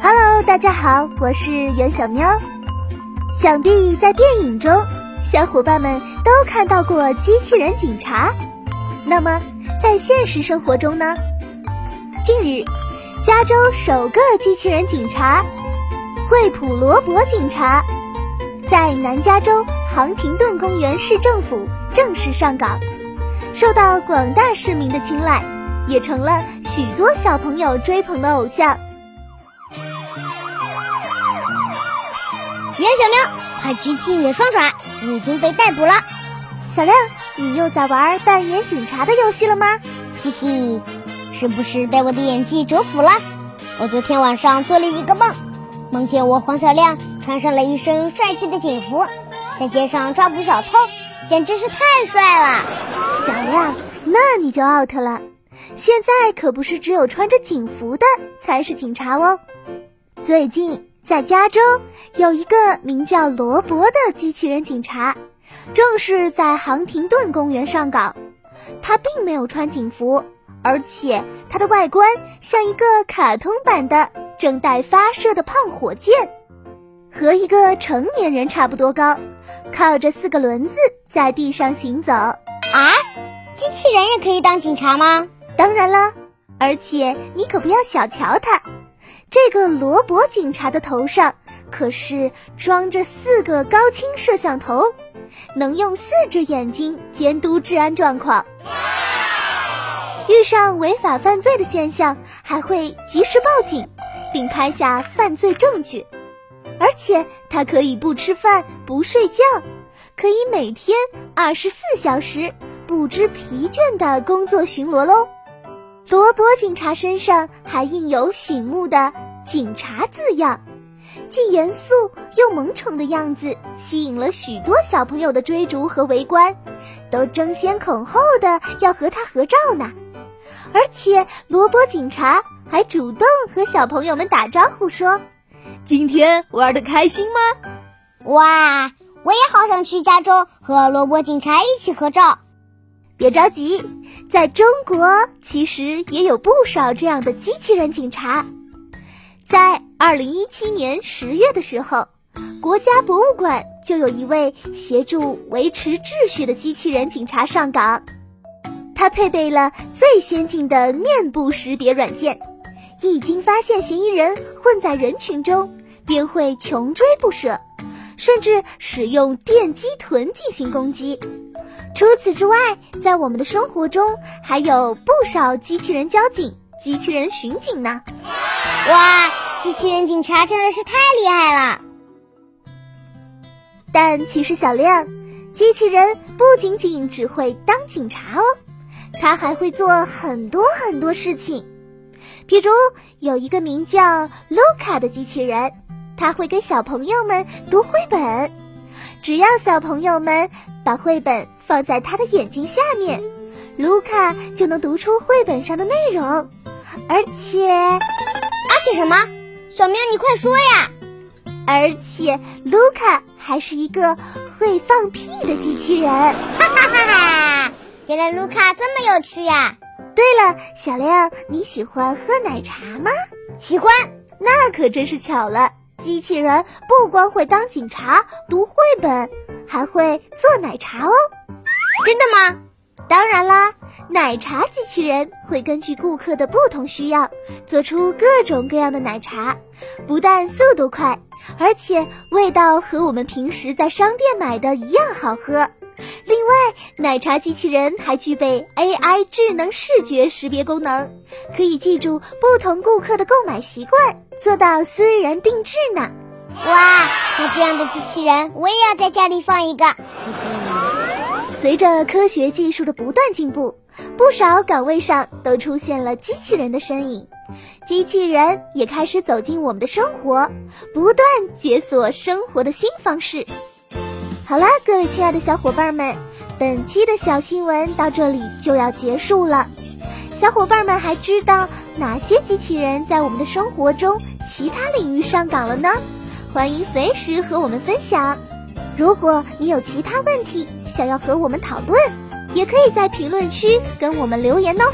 Hello，大家好，我是袁小喵。想必在电影中，小伙伴们都看到过机器人警察。那么，在现实生活中呢？近日，加州首个机器人警察——惠普罗伯警察，在南加州杭廷顿公园市政府正式上岗，受到广大市民的青睐，也成了许多小朋友追捧的偶像。袁小喵，快举起你的双爪！你已经被逮捕了。小亮，你又在玩扮演警察的游戏了吗？嘻嘻，是不是被我的演技折服了？我昨天晚上做了一个梦，梦见我黄小亮穿上了一身帅气的警服，在街上抓捕小偷，简直是太帅了。小亮，那你就 out 了。现在可不是只有穿着警服的才是警察哦。最近。在加州有一个名叫罗伯的机器人警察，正是在杭廷顿公园上岗。他并没有穿警服，而且他的外观像一个卡通版的正待发射的胖火箭，和一个成年人差不多高，靠着四个轮子在地上行走。啊，机器人也可以当警察吗？当然了，而且你可不要小瞧它。这个罗伯警察的头上可是装着四个高清摄像头，能用四只眼睛监督治安状况。遇上违法犯罪的现象，还会及时报警，并拍下犯罪证据。而且它可以不吃饭、不睡觉，可以每天二十四小时不知疲倦的工作巡逻喽。罗伯警察身上还印有醒目的“警察”字样，既严肃又萌宠的样子吸引了许多小朋友的追逐和围观，都争先恐后的要和他合照呢。而且罗伯警察还主动和小朋友们打招呼说：“今天玩的开心吗？”哇，我也好想去加州和罗伯警察一起合照。别着急，在中国其实也有不少这样的机器人警察。在二零一七年十月的时候，国家博物馆就有一位协助维持秩序的机器人警察上岗。他配备了最先进的面部识别软件，一经发现嫌疑人混在人群中，便会穷追不舍，甚至使用电击臀进行攻击。除此之外，在我们的生活中还有不少机器人交警、机器人巡警呢。哇，机器人警察真的是太厉害了！但其实小亮，机器人不仅仅只会当警察哦，它还会做很多很多事情。比如有一个名叫卢卡的机器人，它会给小朋友们读绘本，只要小朋友们把绘本。放在他的眼睛下面，卢卡就能读出绘本上的内容，而且，而且什么？小明，你快说呀！而且，卢卡还是一个会放屁的机器人。哈哈哈哈！原来卢卡这么有趣呀！对了，小亮，你喜欢喝奶茶吗？喜欢。那可真是巧了，机器人不光会当警察、读绘本，还会做奶茶哦。真的吗？当然啦！奶茶机器人会根据顾客的不同需要，做出各种各样的奶茶，不但速度快，而且味道和我们平时在商店买的一样好喝。另外，奶茶机器人还具备 AI 智能视觉识别功能，可以记住不同顾客的购买习惯，做到私人定制呢。哇，那这样的机器人我也要在家里放一个。谢谢你。随着科学技术的不断进步，不少岗位上都出现了机器人的身影，机器人也开始走进我们的生活，不断解锁生活的新方式。好啦，各位亲爱的小伙伴们，本期的小新闻到这里就要结束了。小伙伴们还知道哪些机器人在我们的生活中其他领域上岗了呢？欢迎随时和我们分享。如果你有其他问题想要和我们讨论，也可以在评论区跟我们留言哦。